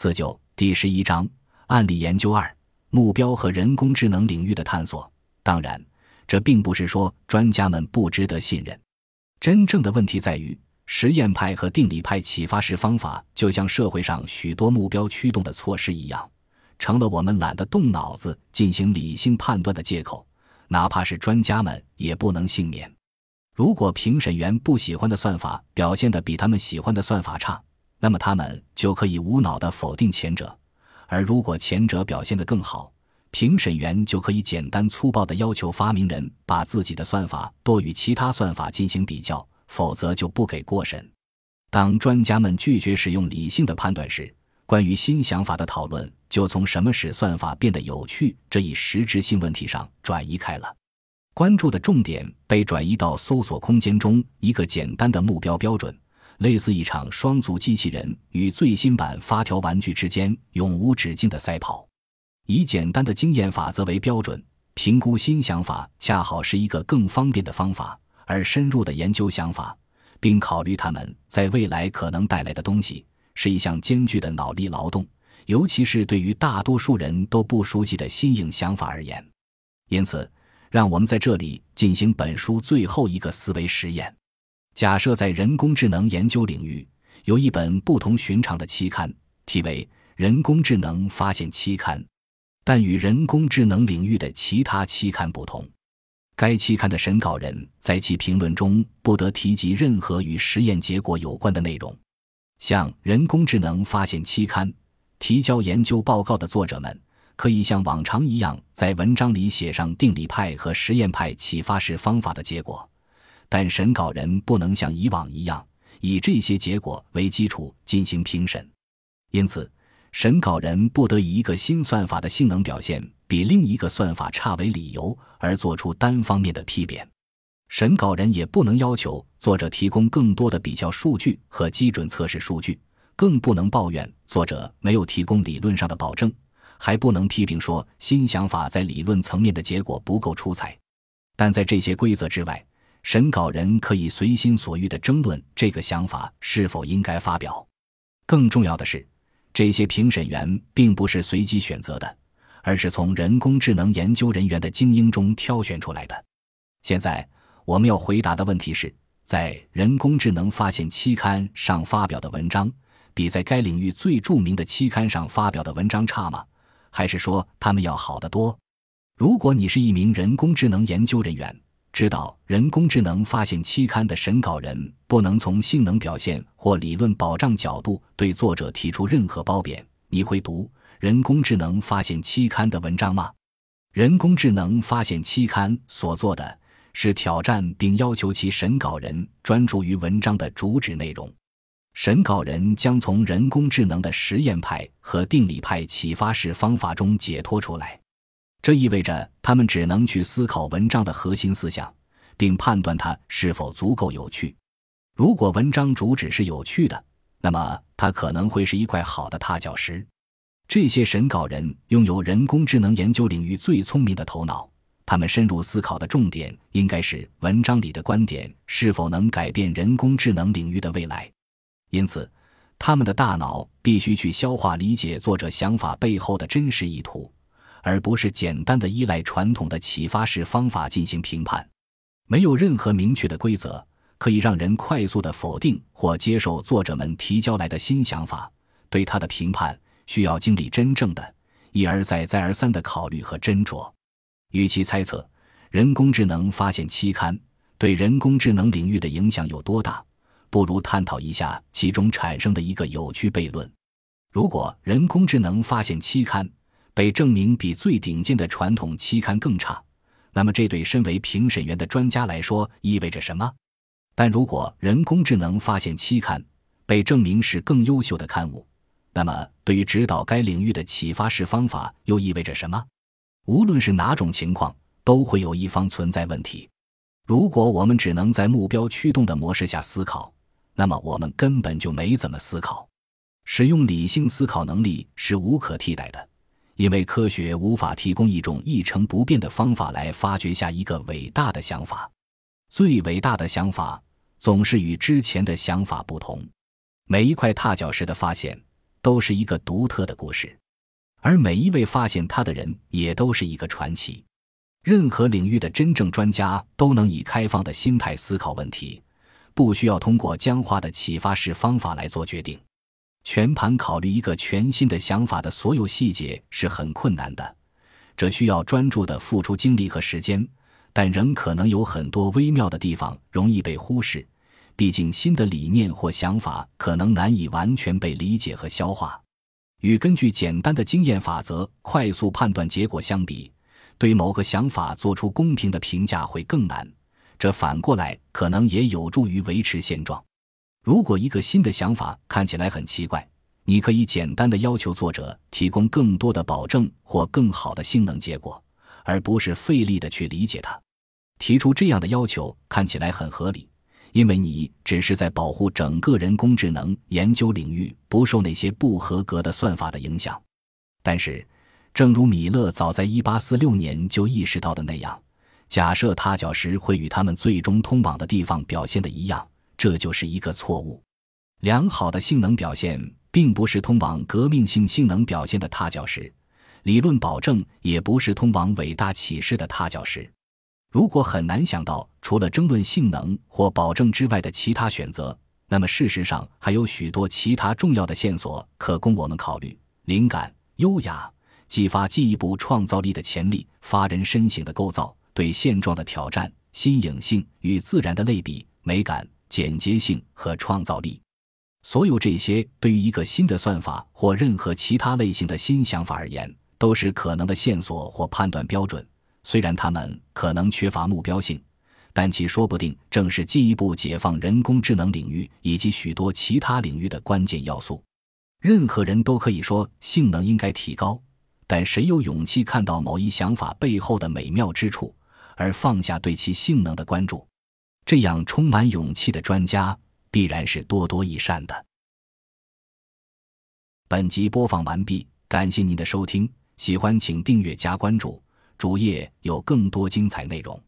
四九第十一章案例研究二：目标和人工智能领域的探索。当然，这并不是说专家们不值得信任。真正的问题在于，实验派和定理派启发式方法，就像社会上许多目标驱动的措施一样，成了我们懒得动脑子进行理性判断的借口。哪怕是专家们，也不能幸免。如果评审员不喜欢的算法表现的比他们喜欢的算法差，那么他们就可以无脑的否定前者；而如果前者表现得更好，评审员就可以简单粗暴的要求发明人把自己的算法多与其他算法进行比较，否则就不给过审。当专家们拒绝使用理性的判断时，关于新想法的讨论就从什么使算法变得有趣这一实质性问题上转移开了。关注的重点被转移到搜索空间中一个简单的目标标准，类似一场双足机器人与最新版发条玩具之间永无止境的赛跑。以简单的经验法则为标准，评估新想法恰好是一个更方便的方法。而深入的研究想法，并考虑他们在未来可能带来的东西，是一项艰巨的脑力劳动，尤其是对于大多数人都不熟悉的新颖想法而言。因此。让我们在这里进行本书最后一个思维实验。假设在人工智能研究领域有一本不同寻常的期刊，题为《人工智能发现期刊》，但与人工智能领域的其他期刊不同。该期刊的审稿人在其评论中不得提及任何与实验结果有关的内容。向《人工智能发现期刊》提交研究报告的作者们。可以像往常一样在文章里写上定理派和实验派启发式方法的结果，但审稿人不能像以往一样以这些结果为基础进行评审。因此，审稿人不得以一个新算法的性能表现比另一个算法差为理由而做出单方面的批贬。审稿人也不能要求作者提供更多的比较数据和基准测试数据，更不能抱怨作者没有提供理论上的保证。还不能批评说新想法在理论层面的结果不够出彩，但在这些规则之外，审稿人可以随心所欲地争论这个想法是否应该发表。更重要的是，这些评审员并不是随机选择的，而是从人工智能研究人员的精英中挑选出来的。现在我们要回答的问题是：在《人工智能发现》期刊上发表的文章，比在该领域最著名的期刊上发表的文章差吗？还是说他们要好得多？如果你是一名人工智能研究人员，知道人工智能发现期刊的审稿人不能从性能表现或理论保障角度对作者提出任何褒贬，你会读人工智能发现期刊的文章吗？人工智能发现期刊所做的是挑战并要求其审稿人专注于文章的主旨内容。审稿人将从人工智能的实验派和定理派启发式方法中解脱出来，这意味着他们只能去思考文章的核心思想，并判断它是否足够有趣。如果文章主旨是有趣的，那么它可能会是一块好的踏脚石。这些审稿人拥有人工智能研究领域最聪明的头脑，他们深入思考的重点应该是文章里的观点是否能改变人工智能领域的未来。因此，他们的大脑必须去消化理解作者想法背后的真实意图，而不是简单的依赖传统的启发式方法进行评判。没有任何明确的规则可以让人快速的否定或接受作者们提交来的新想法。对他的评判需要经历真正的一而再、再而三的考虑和斟酌。与其猜测人工智能发现期刊对人工智能领域的影响有多大。不如探讨一下其中产生的一个有趣悖论：如果人工智能发现期刊被证明比最顶尖的传统期刊更差，那么这对身为评审员的专家来说意味着什么？但如果人工智能发现期刊被证明是更优秀的刊物，那么对于指导该领域的启发式方法又意味着什么？无论是哪种情况，都会有一方存在问题。如果我们只能在目标驱动的模式下思考，那么我们根本就没怎么思考，使用理性思考能力是无可替代的，因为科学无法提供一种一成不变的方法来发掘下一个伟大的想法。最伟大的想法总是与之前的想法不同。每一块踏脚石的发现都是一个独特的故事，而每一位发现它的人也都是一个传奇。任何领域的真正专家都能以开放的心态思考问题，不需要通过僵化的启发式方法来做决定。全盘考虑一个全新的想法的所有细节是很困难的，这需要专注的付出精力和时间，但仍可能有很多微妙的地方容易被忽视。毕竟，新的理念或想法可能难以完全被理解和消化。与根据简单的经验法则快速判断结果相比，对某个想法做出公平的评价会更难。这反过来可能也有助于维持现状。如果一个新的想法看起来很奇怪，你可以简单的要求作者提供更多的保证或更好的性能结果，而不是费力的去理解它。提出这样的要求看起来很合理，因为你只是在保护整个人工智能研究领域不受那些不合格的算法的影响。但是，正如米勒早在1846年就意识到的那样，假设踏脚石会与他们最终通往的地方表现的一样。这就是一个错误。良好的性能表现并不是通往革命性性能表现的踏脚石，理论保证也不是通往伟大启示的踏脚石。如果很难想到除了争论性能或保证之外的其他选择，那么事实上还有许多其他重要的线索可供我们考虑：灵感、优雅、激发进一步创造力的潜力、发人深省的构造、对现状的挑战、新颖性与自然的类比、美感。简洁性和创造力，所有这些对于一个新的算法或任何其他类型的新想法而言，都是可能的线索或判断标准。虽然它们可能缺乏目标性，但其说不定正是进一步解放人工智能领域以及许多其他领域的关键要素。任何人都可以说性能应该提高，但谁有勇气看到某一想法背后的美妙之处，而放下对其性能的关注？这样充满勇气的专家必然是多多益善的。本集播放完毕，感谢您的收听，喜欢请订阅加关注，主页有更多精彩内容。